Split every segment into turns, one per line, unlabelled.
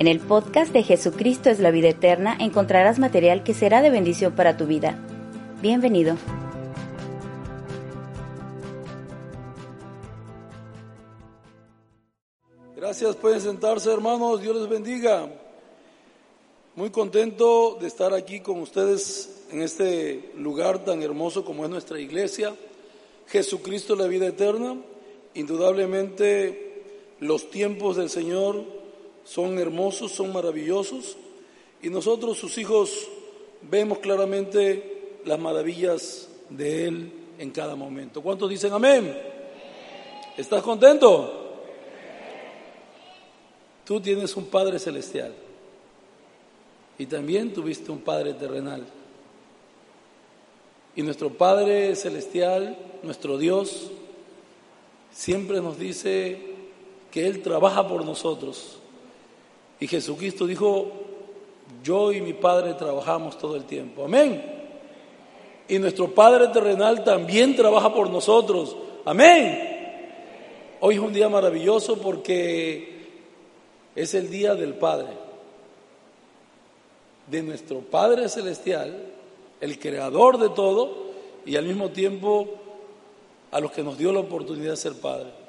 En el podcast de Jesucristo es la vida eterna encontrarás material que será de bendición para tu vida. Bienvenido.
Gracias, pueden sentarse hermanos, Dios les bendiga. Muy contento de estar aquí con ustedes en este lugar tan hermoso como es nuestra iglesia. Jesucristo la vida eterna. Indudablemente los tiempos del Señor son hermosos, son maravillosos y nosotros sus hijos vemos claramente las maravillas de Él en cada momento. ¿Cuántos dicen amén? ¿Estás contento? Tú tienes un Padre celestial y también tuviste un Padre terrenal. Y nuestro Padre celestial, nuestro Dios, siempre nos dice que Él trabaja por nosotros. Y Jesucristo dijo, yo y mi Padre trabajamos todo el tiempo. Amén. Y nuestro Padre terrenal también trabaja por nosotros. Amén. Hoy es un día maravilloso porque es el día del Padre, de nuestro Padre Celestial, el creador de todo y al mismo tiempo a los que nos dio la oportunidad de ser Padre.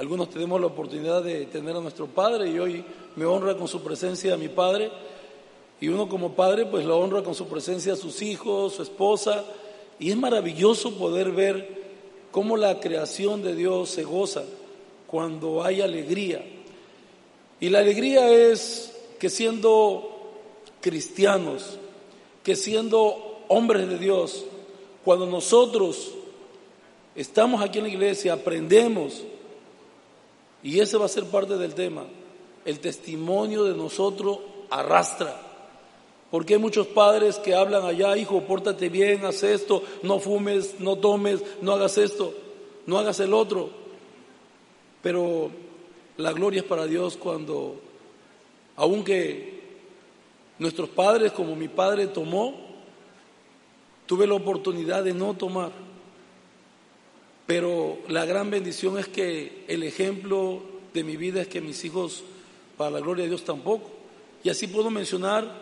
Algunos tenemos la oportunidad de tener a nuestro Padre y hoy me honra con su presencia a mi Padre. Y uno como Padre pues lo honra con su presencia a sus hijos, su esposa. Y es maravilloso poder ver cómo la creación de Dios se goza cuando hay alegría. Y la alegría es que siendo cristianos, que siendo hombres de Dios, cuando nosotros estamos aquí en la iglesia, aprendemos, y ese va a ser parte del tema, el testimonio de nosotros arrastra. Porque hay muchos padres que hablan allá, hijo, pórtate bien, haz esto, no fumes, no tomes, no hagas esto, no hagas el otro. Pero la gloria es para Dios cuando, aunque nuestros padres, como mi padre tomó, tuve la oportunidad de no tomar. Pero la gran bendición es que el ejemplo de mi vida es que mis hijos, para la gloria de Dios, tampoco. Y así puedo mencionar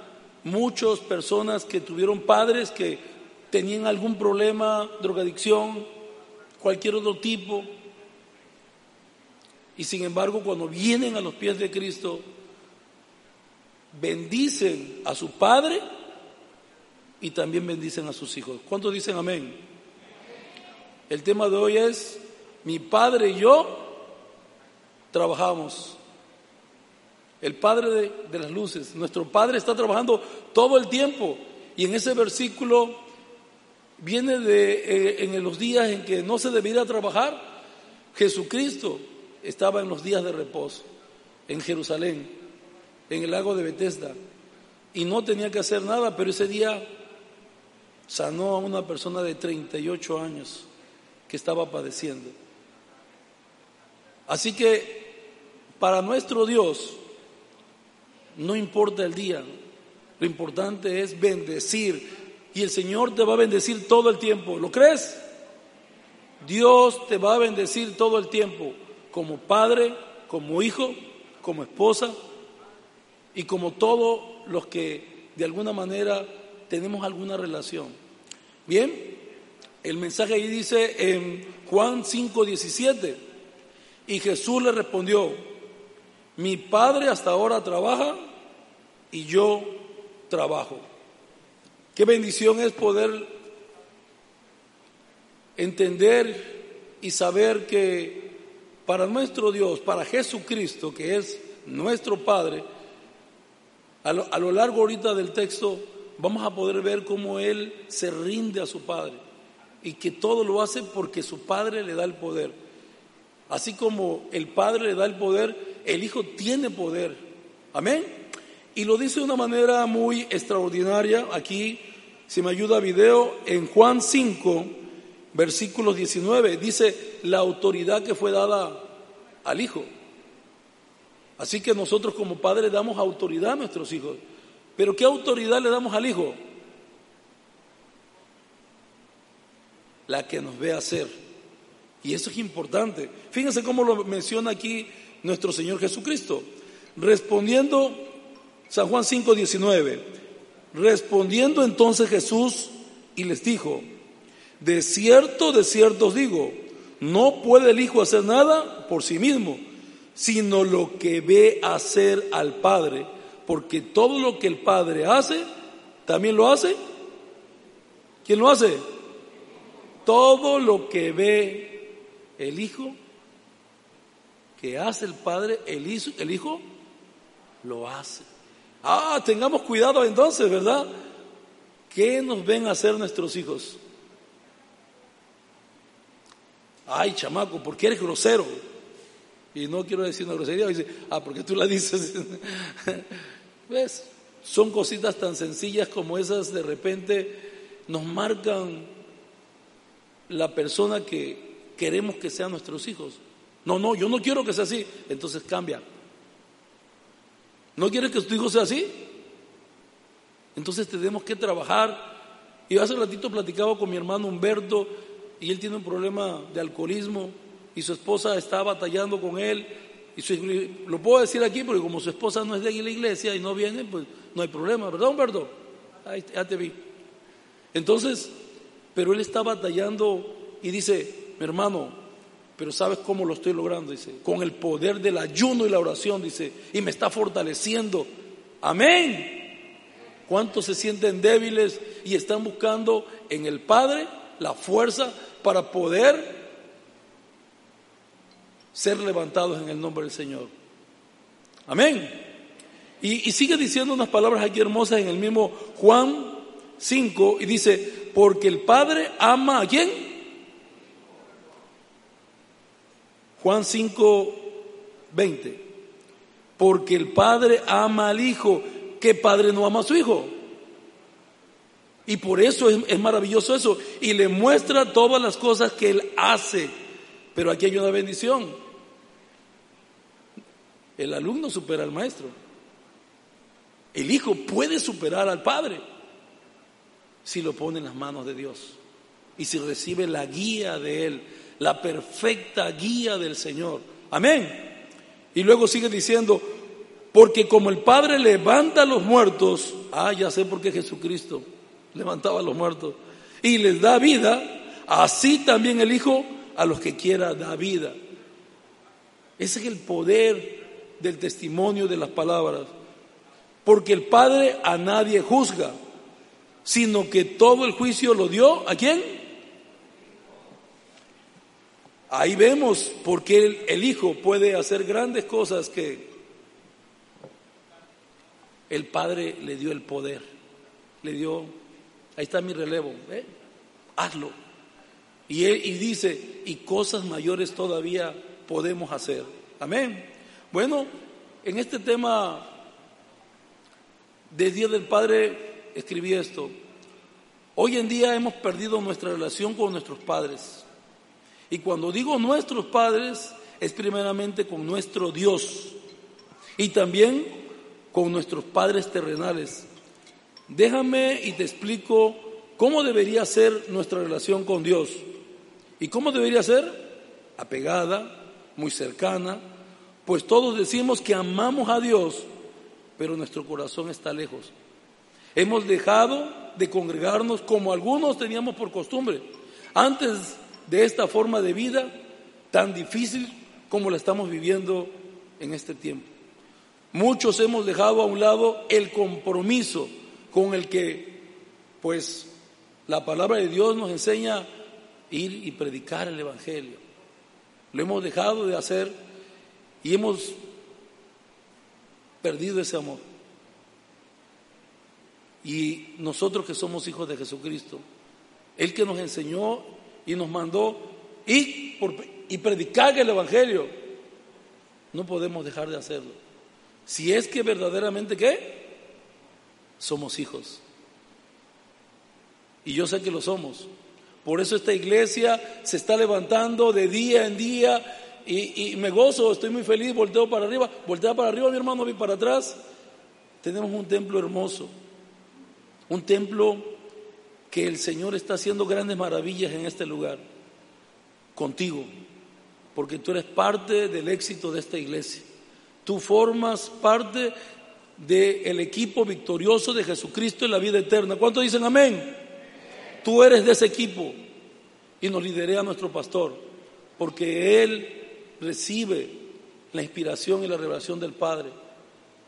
muchas personas que tuvieron padres que tenían algún problema, drogadicción, cualquier otro tipo, y sin embargo, cuando vienen a los pies de Cristo, bendicen a su Padre y también bendicen a sus hijos. ¿Cuántos dicen amén? El tema de hoy es, mi Padre y yo trabajamos. El Padre de, las luces, nuestro Padre está trabajando todo el tiempo. Y en ese versículo viene de eh, en los días en que no se debiera trabajar, Jesucristo estaba en los días de reposo en Jerusalén, en el lago de Bethesda, y no tenía que hacer nada, pero ese día sanó a una persona de 38 años que estaba padeciendo. Así que para nuestro Dios no importa el día, lo importante es bendecir y el Señor te va a bendecir todo el tiempo. ¿Lo crees? Dios te va a bendecir todo el tiempo como padre, como hijo, como esposa y como todos los que de alguna manera tenemos alguna relación. Bien, el mensaje ahí dice en Juan 5:17, y Jesús le respondió, mi padre hasta ahora trabaja y yo trabajo. Qué bendición es poder entender y saber que para nuestro Dios, para Jesucristo, que es nuestro Padre, a lo, largo ahorita del texto vamos a poder ver cómo Él se rinde a su Padre y que todo lo hace porque su Padre le da el poder. Así como el Padre le da el poder, el Hijo tiene poder. Amén. Y lo dice de una manera muy extraordinaria. Aquí, si me ayuda video, en Juan 5, versículo 19, dice la autoridad que fue dada al Hijo. Así que nosotros como padres damos autoridad a nuestros hijos. Pero ¿qué autoridad le damos al Hijo? La que nos ve hacer. Y eso es importante. Fíjense cómo lo menciona aquí nuestro Señor Jesucristo. Respondiendo, San Juan 5, 19. Respondiendo entonces Jesús y les dijo, de cierto, de cierto os digo, no puede el Hijo hacer nada por sí mismo, sino lo que ve hacer al Padre, porque todo lo que el Padre hace, también lo hace. ¿Quién lo hace? Todo lo que ve el Hijo, que hace el Padre, el Hijo, el hijo lo hace. Ah, tengamos cuidado entonces, ¿verdad? ¿Qué nos ven hacer nuestros hijos? Ay, chamaco, ¿por qué eres grosero? Y no quiero decir una grosería, dice, ah, porque tú la dices. ¿Ves? Son cositas tan sencillas como esas, de repente nos marcan la persona que queremos que sean nuestros hijos. No, no, yo no quiero que sea así. Entonces cambia. ¿No quieres que tu hijo sea así? Entonces tenemos que trabajar. Y hace ratito platicaba con mi hermano Humberto y él tiene un problema de alcoholismo y su esposa está batallando con él. Y lo puedo decir aquí porque como su esposa no es de la iglesia y no viene, pues no hay problema, ¿verdad, Humberto? Ya te vi. Entonces, pero él está batallando y dice, mi hermano, pero ¿sabes cómo lo estoy logrando? Dice, con el poder del ayuno y la oración, dice, y me está fortaleciendo. Amén. ¿Cuántos se sienten débiles y están buscando en el Padre la fuerza para poder ser levantados en el nombre del Señor. Amén. Y, sigue diciendo unas palabras aquí hermosas en el mismo Juan 5 y dice, porque el Padre ama a quién? Juan 5, 20. Porque el Padre ama al Hijo. ¿Qué Padre no ama a su Hijo? Y por eso es, es, maravilloso eso. Y le muestra todas las cosas que Él hace. Pero aquí hay una bendición. El alumno supera al maestro. El hijo puede superar al padre si lo pone en las manos de Dios y si recibe la guía de Él, la perfecta guía del Señor. Amén. Y luego sigue diciendo, porque como el Padre levanta a los muertos, ah, ya sé por qué Jesucristo levantaba a los muertos, y les da vida, así también el Hijo a los que quiera da vida. Ese es el poder del testimonio de las palabras. Porque el Padre a nadie juzga, sino que todo el juicio lo dio a quién? Ahí vemos por qué el, Hijo puede hacer grandes cosas que el Padre le dio el poder, le dio, ahí está mi relevo, ¿eh? hazlo. Y, y dice, y cosas mayores todavía podemos hacer. Amén. Bueno, en este tema del Día del Padre escribí esto. Hoy en día hemos perdido nuestra relación con nuestros padres. Y cuando digo nuestros padres, es primeramente con nuestro Dios y también con nuestros padres terrenales. Déjame y te explico cómo debería ser nuestra relación con Dios. ¿Y cómo debería ser? Apegada, muy cercana, pues todos decimos que amamos a Dios, pero nuestro corazón está lejos. Hemos dejado de congregarnos como algunos teníamos por costumbre, antes de esta forma de vida tan difícil como la estamos viviendo en este tiempo. Muchos hemos dejado a un lado el compromiso con el que, pues, la palabra de Dios nos enseña ir y predicar el Evangelio. Lo hemos dejado de hacer y hemos perdido ese amor. Y nosotros que somos hijos de Jesucristo, Él que nos enseñó y nos mandó y, y predicar el Evangelio. No podemos dejar de hacerlo. Si es que verdaderamente qué? Somos hijos. Y yo sé que lo somos. Por eso esta iglesia se está levantando de día en día y, me gozo, estoy muy feliz, volteo para arriba, voltea para arriba mi hermano, vi para atrás. Tenemos un templo hermoso, un templo que el Señor está haciendo grandes maravillas en este lugar, contigo, porque tú eres parte del éxito de esta iglesia. Tú formas parte del equipo victorioso de Jesucristo en la vida eterna. ¿Cuántos dicen amén? Tú eres de ese equipo y nos lidera a nuestro pastor, porque él recibe la inspiración y la revelación del Padre.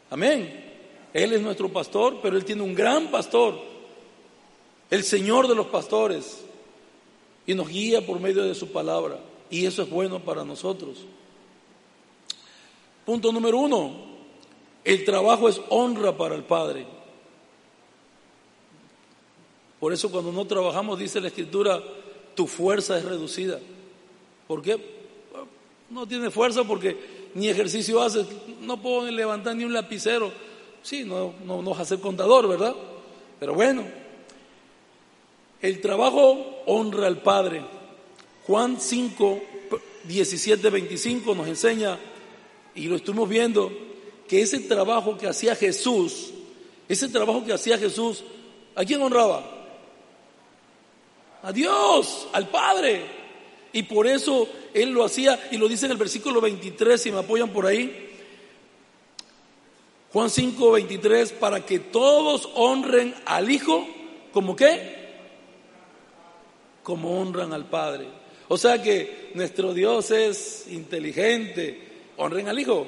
Amén. Él es nuestro pastor, pero él tiene un gran pastor, el Señor de los pastores, y nos guía por medio de su palabra. Y eso es bueno para nosotros. Punto número uno, el trabajo es honra para el Padre. Por eso cuando no trabajamos, dice la Escritura, tu fuerza es reducida. ¿Por qué? No tiene fuerza porque ni ejercicio hace, no puedo levantar ni un lapicero. Sí, no, no, no contador, ¿verdad? Pero bueno, el trabajo honra al Padre. Juan 5, 17, 25 nos enseña, y lo estuvimos viendo, que ese trabajo que hacía Jesús, ese trabajo que hacía Jesús, ¿a quién honraba? a Dios, al Padre. Y por eso Él lo hacía, y lo dice en el versículo 23, si me apoyan por ahí. Juan 5, 23, para que todos honren al Hijo, ¿como qué? Como honran al Padre. O sea que nuestro Dios es inteligente. Honren al Hijo.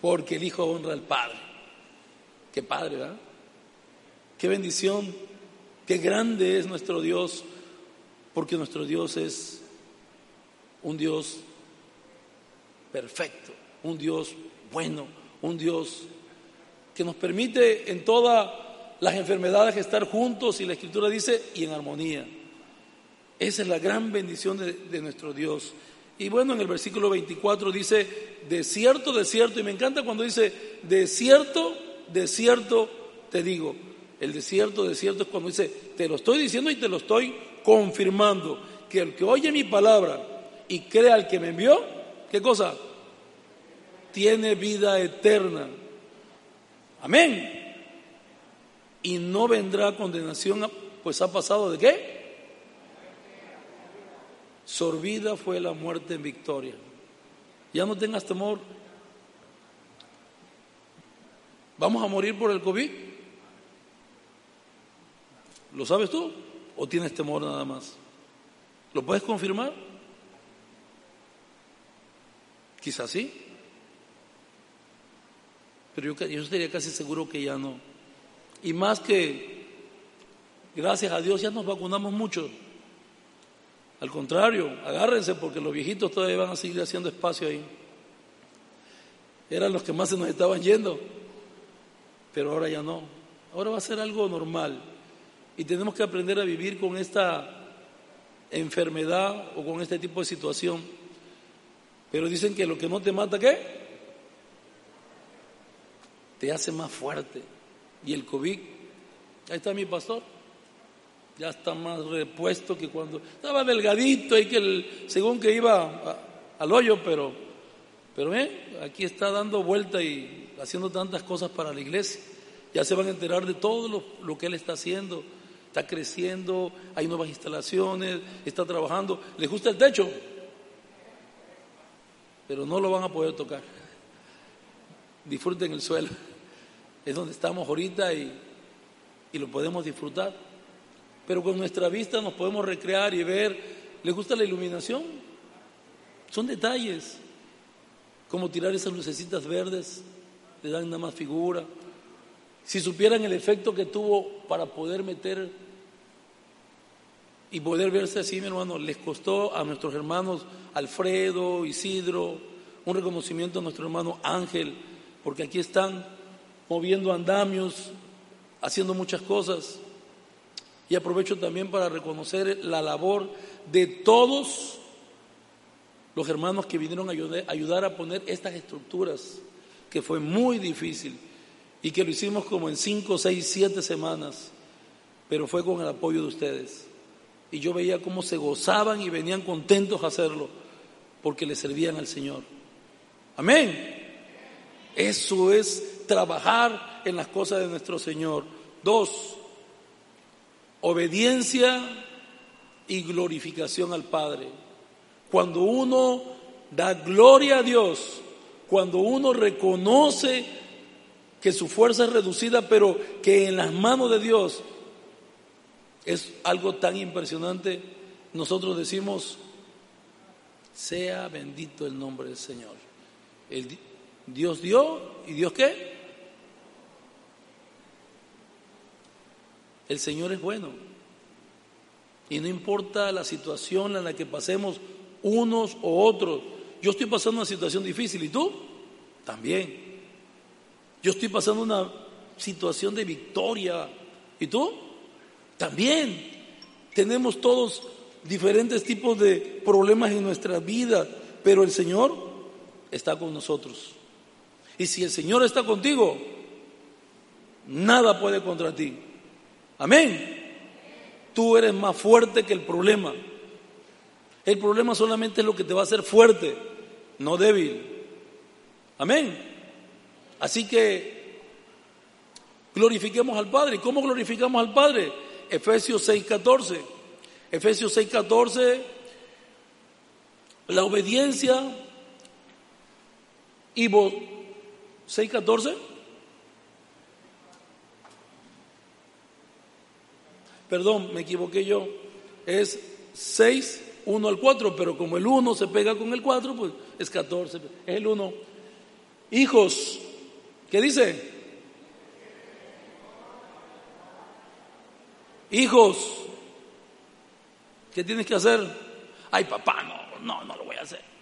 Porque el Hijo honra al Padre. Qué Padre, ¿verdad? Qué bendición Qué grande es nuestro Dios, porque nuestro Dios es un Dios perfecto, un Dios bueno, un Dios que nos permite en todas las enfermedades estar juntos y la Escritura dice y en armonía. Esa es la gran bendición de, nuestro Dios. Y bueno, en el versículo 24 dice, de cierto, de cierto, y me encanta cuando dice, de cierto, de cierto te digo, el desierto, desierto es cuando dice, te lo estoy diciendo y te lo estoy confirmando, que el que oye mi palabra y crea al que me envió, ¿qué cosa? Tiene vida eterna. Amén. Y no vendrá condenación, pues ha pasado de qué? Sorbida fue la muerte en victoria. Ya no tengas temor. ¿Vamos a morir por el COVID? ¿Lo sabes tú o tienes temor nada más? ¿Lo puedes confirmar? Quizás sí. Pero yo, yo estaría casi seguro que ya no. Y más que, gracias a Dios, ya nos vacunamos mucho. Al contrario, agárrense porque los viejitos todavía van a seguir haciendo espacio ahí. Eran los que más se nos estaban yendo, pero ahora ya no. Ahora va a ser algo normal. Y tenemos que aprender a vivir con esta enfermedad o con este tipo de situación. Pero dicen que lo que no te mata, ¿qué? Te hace más fuerte. Y el COVID, ahí está mi pastor, ya está más repuesto que cuando estaba delgadito y que el, según que iba al hoyo, pero, pero ¿eh? aquí está dando vuelta y haciendo tantas cosas para la iglesia. Ya se van a enterar de todo lo, lo que él está haciendo está creciendo, hay nuevas instalaciones, está trabajando. ¿Les gusta el techo? Pero no lo van a poder tocar. Disfruten el suelo. Es donde estamos ahorita y, y lo podemos disfrutar. Pero con nuestra vista nos podemos recrear y ver. ¿Les gusta la iluminación? Son detalles. Como tirar esas lucecitas verdes, le dan nada más figura. Si supieran el efecto que tuvo para poder meter y poder verse así, mi hermano, les costó a nuestros hermanos Alfredo, Isidro, un reconocimiento a nuestro hermano Ángel, porque aquí están moviendo andamios, haciendo muchas cosas. Y aprovecho también para reconocer la labor de todos los hermanos que vinieron a ayudar a poner estas estructuras, que fue muy difícil y que lo hicimos como en cinco, seis, siete semanas, pero fue con el apoyo de ustedes. Y yo veía cómo se gozaban y venían contentos a hacerlo, porque le servían al Señor. Amén. Eso es trabajar en las cosas de nuestro Señor. Dos, obediencia y glorificación al Padre. Cuando uno da gloria a Dios, cuando uno reconoce que su fuerza es reducida, pero que en las manos de Dios es algo tan impresionante, nosotros decimos, sea bendito el nombre del Señor. El, Dios dio y Dios qué? El Señor es bueno. Y no importa la situación en la que pasemos unos o otros. Yo estoy pasando una situación difícil y tú también. Yo estoy pasando una situación de victoria y tú también. Tenemos todos diferentes tipos de problemas en nuestra vida, pero el Señor está con nosotros. Y si el Señor está contigo, nada puede contra ti. Amén. Tú eres más fuerte que el problema. El problema solamente es lo que te va a hacer fuerte, no débil. Amén. Así que glorifiquemos al Padre. ¿Cómo glorificamos al Padre? Efesios 6:14. Efesios 6:14, la obediencia y vos 6.14. Perdón, me equivoqué yo. Es 6, 1 al 4, pero como el 1 se pega con el 4, pues es 14. Es el 1. Hijos, ¿qué dice? Hijos, ¿qué tienes que hacer? Ay, papá, no, no, no lo voy a hacer.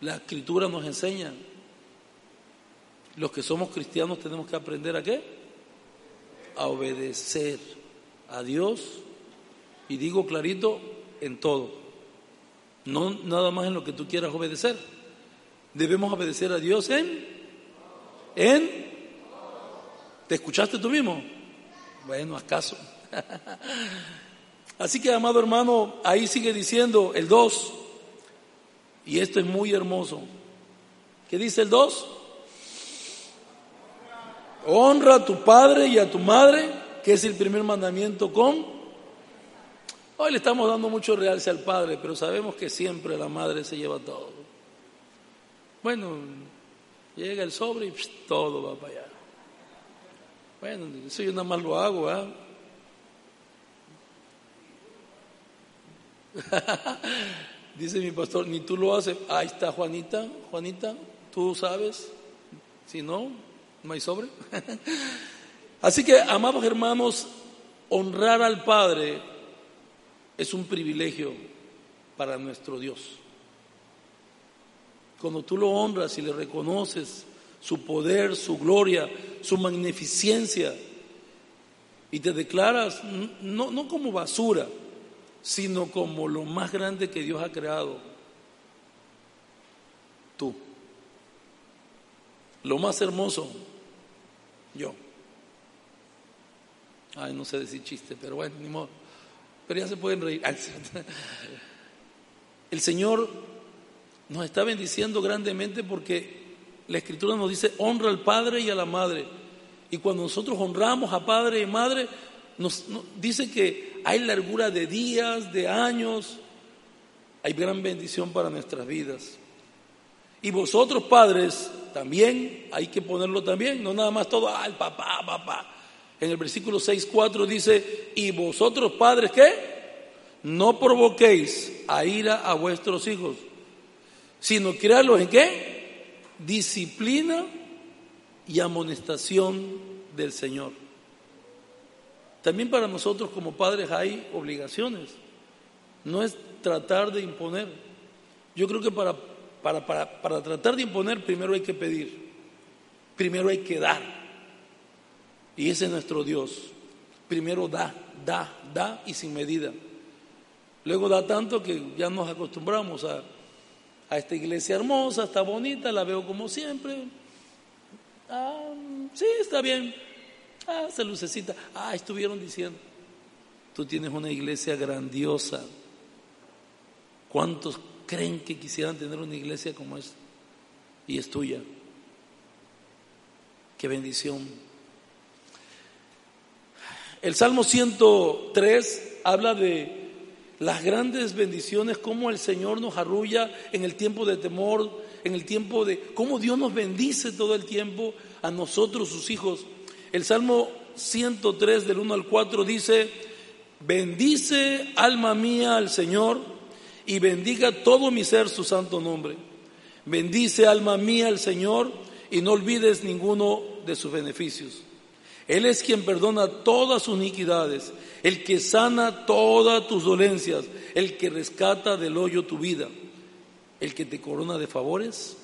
La escritura nos enseña. Los que somos cristianos tenemos que aprender a qué? A obedecer a Dios. Y digo clarito, en todo. No nada más en lo que tú quieras obedecer. Debemos obedecer a Dios en... En... ¿Te escuchaste tú mismo? Bueno, ¿acaso? Así que, amado hermano, ahí sigue diciendo el 2. Y esto es muy hermoso. ¿Qué dice el 2? Honra a tu padre y a tu madre, que es el primer mandamiento con... Hoy le estamos dando mucho realce al padre, pero sabemos que siempre la madre se lleva todo. Bueno, llega el sobre y todo va para allá. Bueno, eso yo nada más lo hago, ¿ah? Dice mi pastor, ni tú lo haces. Ahí está Juanita, Juanita, tú sabes. Si no, no hay sobre. Así que, amados hermanos, honrar al Padre es un privilegio para nuestro Dios. Cuando tú lo honras y le reconoces su poder, su gloria, su magnificencia, y te declaras no, no como basura, sino como lo más grande que Dios ha creado. Tú. Lo más hermoso, yo. Ay, no sé decir chiste, pero bueno, ni modo. Pero ya se pueden reír. El Señor nos está bendiciendo grandemente porque la Escritura nos dice honra al Padre y a la Madre. Y cuando nosotros honramos a Padre y Madre, nos, dice que hay largura de días, de años, hay gran bendición para nuestras vidas. Y vosotros padres, también hay que ponerlo también, no nada más todo, el papá, papá. En el versículo 6, 4 dice, y vosotros padres, ¿qué? No provoquéis a ira a vuestros hijos, sino criarlos en qué? Disciplina y amonestación del Señor. También para nosotros como padres hay obligaciones. No es tratar de imponer. Yo creo que para, para, para, tratar de imponer primero hay que pedir. Primero hay que dar. Y ese es nuestro Dios. primero da, da, da y sin medida. Luego da tanto que ya nos acostumbramos a, a esta iglesia hermosa, está bonita, la veo como siempre. Ah, sí, está bien. Ah, se lucecita. Ah, estuvieron diciendo. Tú tienes una iglesia grandiosa. ¿Cuántos creen que quisieran tener una iglesia como esta? Y es tuya. Qué bendición. El Salmo 103 habla de las grandes bendiciones, cómo el Señor nos arrulla en el tiempo de temor, en el tiempo de cómo Dios nos bendice todo el tiempo a nosotros, sus hijos. El Salmo 103 del 1 al 4 dice, bendice alma mía al Señor y bendiga todo mi ser su santo nombre. Bendice alma mía al Señor y no olvides ninguno de sus beneficios. Él es quien perdona todas sus iniquidades, el que sana todas tus dolencias, el que rescata del hoyo tu vida, el que te corona de favores.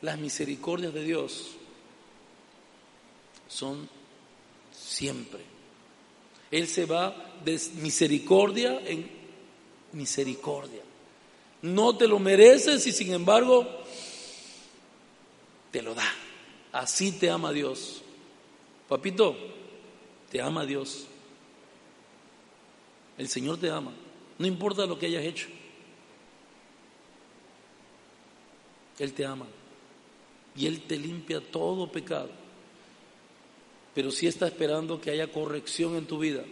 Las misericordias de Dios son siempre. Él se va de misericordia en misericordia. No te lo mereces y sin embargo te lo da. Así te ama Dios. Papito, te ama Dios. El Señor te ama. No importa lo que hayas hecho. Él te ama. Y Él te limpia todo pecado. Pero si está esperando que haya corrección en tu vida.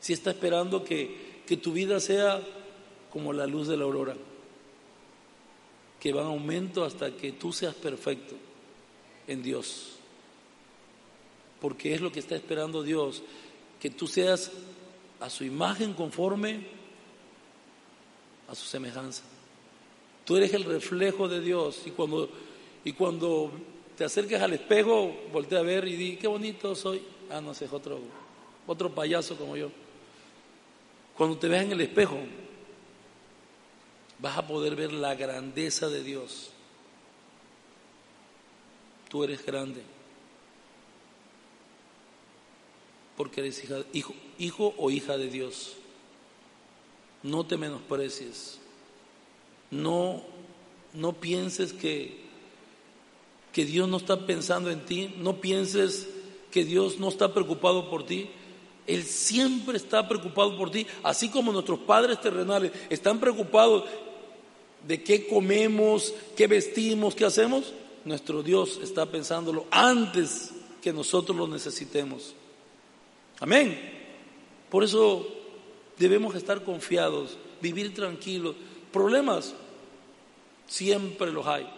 Si está esperando que, que tu vida sea como la luz de la aurora. Que va en aumento hasta que tú seas perfecto en Dios. Porque es lo que está esperando Dios, que tú seas a su imagen conforme a su semejanza. Tú eres el reflejo de Dios y cuando, y cuando te acerques al espejo, voltea a ver y di, qué bonito soy. Ah, no sé, es otro, otro payaso como yo. Cuando te veas en el espejo, vas a poder ver la grandeza de Dios tú eres grande. Porque eres hijo, hijo o hija de Dios. No te menosprecies. No, no pienses que, que Dios no está pensando en ti. No pienses que Dios no está preocupado por ti. Él siempre está preocupado por ti, así como nuestros padres terrenales están preocupados de qué comemos, qué vestimos, qué hacemos nuestro Dios está pensándolo antes que nosotros lo necesitemos. Amén. Por eso debemos estar confiados, vivir tranquilos. Problemas siempre los hay.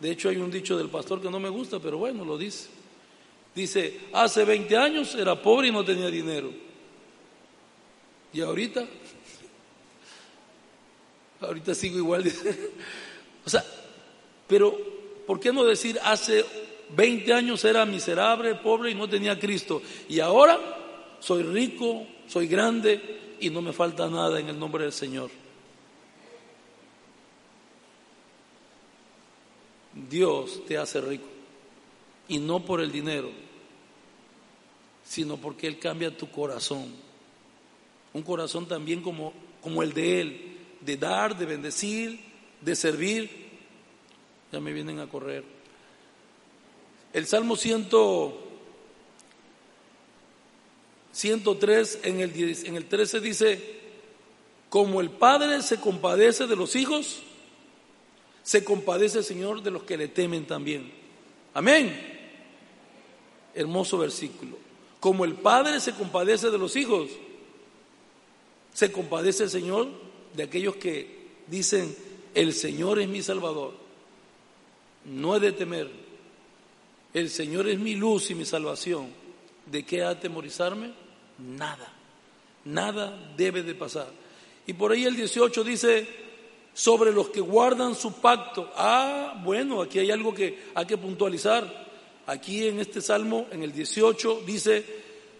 De hecho hay un dicho del pastor que no me gusta, pero bueno, lo dice. Dice, hace 20 años era pobre y no tenía dinero. Y ahorita, ahorita sigo igual. o sea, pero ¿por qué no decir hace 20 años era miserable, pobre y no tenía Cristo? Y ahora soy rico, soy grande y no me falta nada en el nombre del Señor. Dios te hace rico y no por el dinero, sino porque Él cambia tu corazón. Un corazón también como, como el de Él, de dar, de bendecir, de servir ya me vienen a correr. El Salmo 103 en el, en el 13 dice, como el Padre se compadece de los hijos, se compadece el Señor de los que le temen también. Amén. Hermoso versículo. Como el Padre se compadece de los hijos, se compadece el Señor de aquellos que dicen, el Señor es mi Salvador no he de temer. El Señor es mi luz y mi salvación. ¿De qué atemorizarme? Nada. Nada debe de pasar. Y por ahí el 18 dice, sobre los que guardan su pacto. Ah, bueno, aquí hay algo que hay que puntualizar. Aquí en este salmo, en el 18, dice,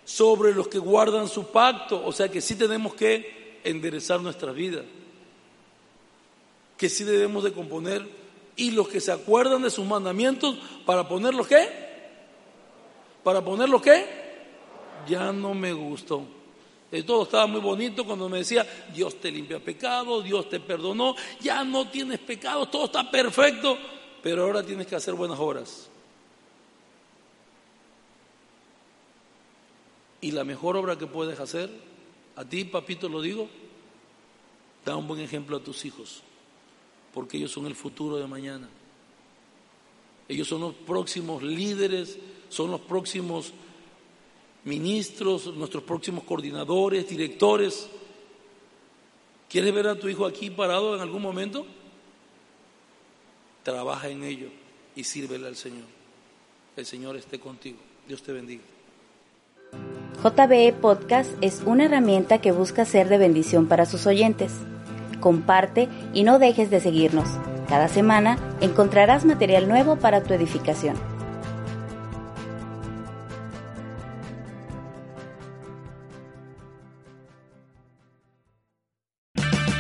sobre los que guardan su pacto. O sea que sí tenemos que enderezar nuestra vida. Que sí debemos de componer y los que se acuerdan de sus mandamientos para ponerlos qué? Para ponerlos qué? ya no me gustó. De todo estaba muy bonito cuando me decía, Dios te limpia pecado, Dios te perdonó, ya no tienes pecado, todo está perfecto, pero ahora tienes que hacer buenas obras. Y la mejor obra que puedes hacer, a ti, papito, lo digo, da un buen ejemplo a tus hijos, porque ellos son el futuro de mañana. Ellos son los próximos líderes, son los próximos ministros, nuestros próximos coordinadores, directores. ¿Quieres ver a tu hijo aquí parado en algún momento? Trabaja en ello y sírvele al Señor. El Señor esté contigo. Dios te bendiga.
JBE Podcast es una herramienta que busca ser de bendición para sus oyentes. Comparte y no dejes de seguirnos. Cada semana encontrarás material nuevo para tu edificación.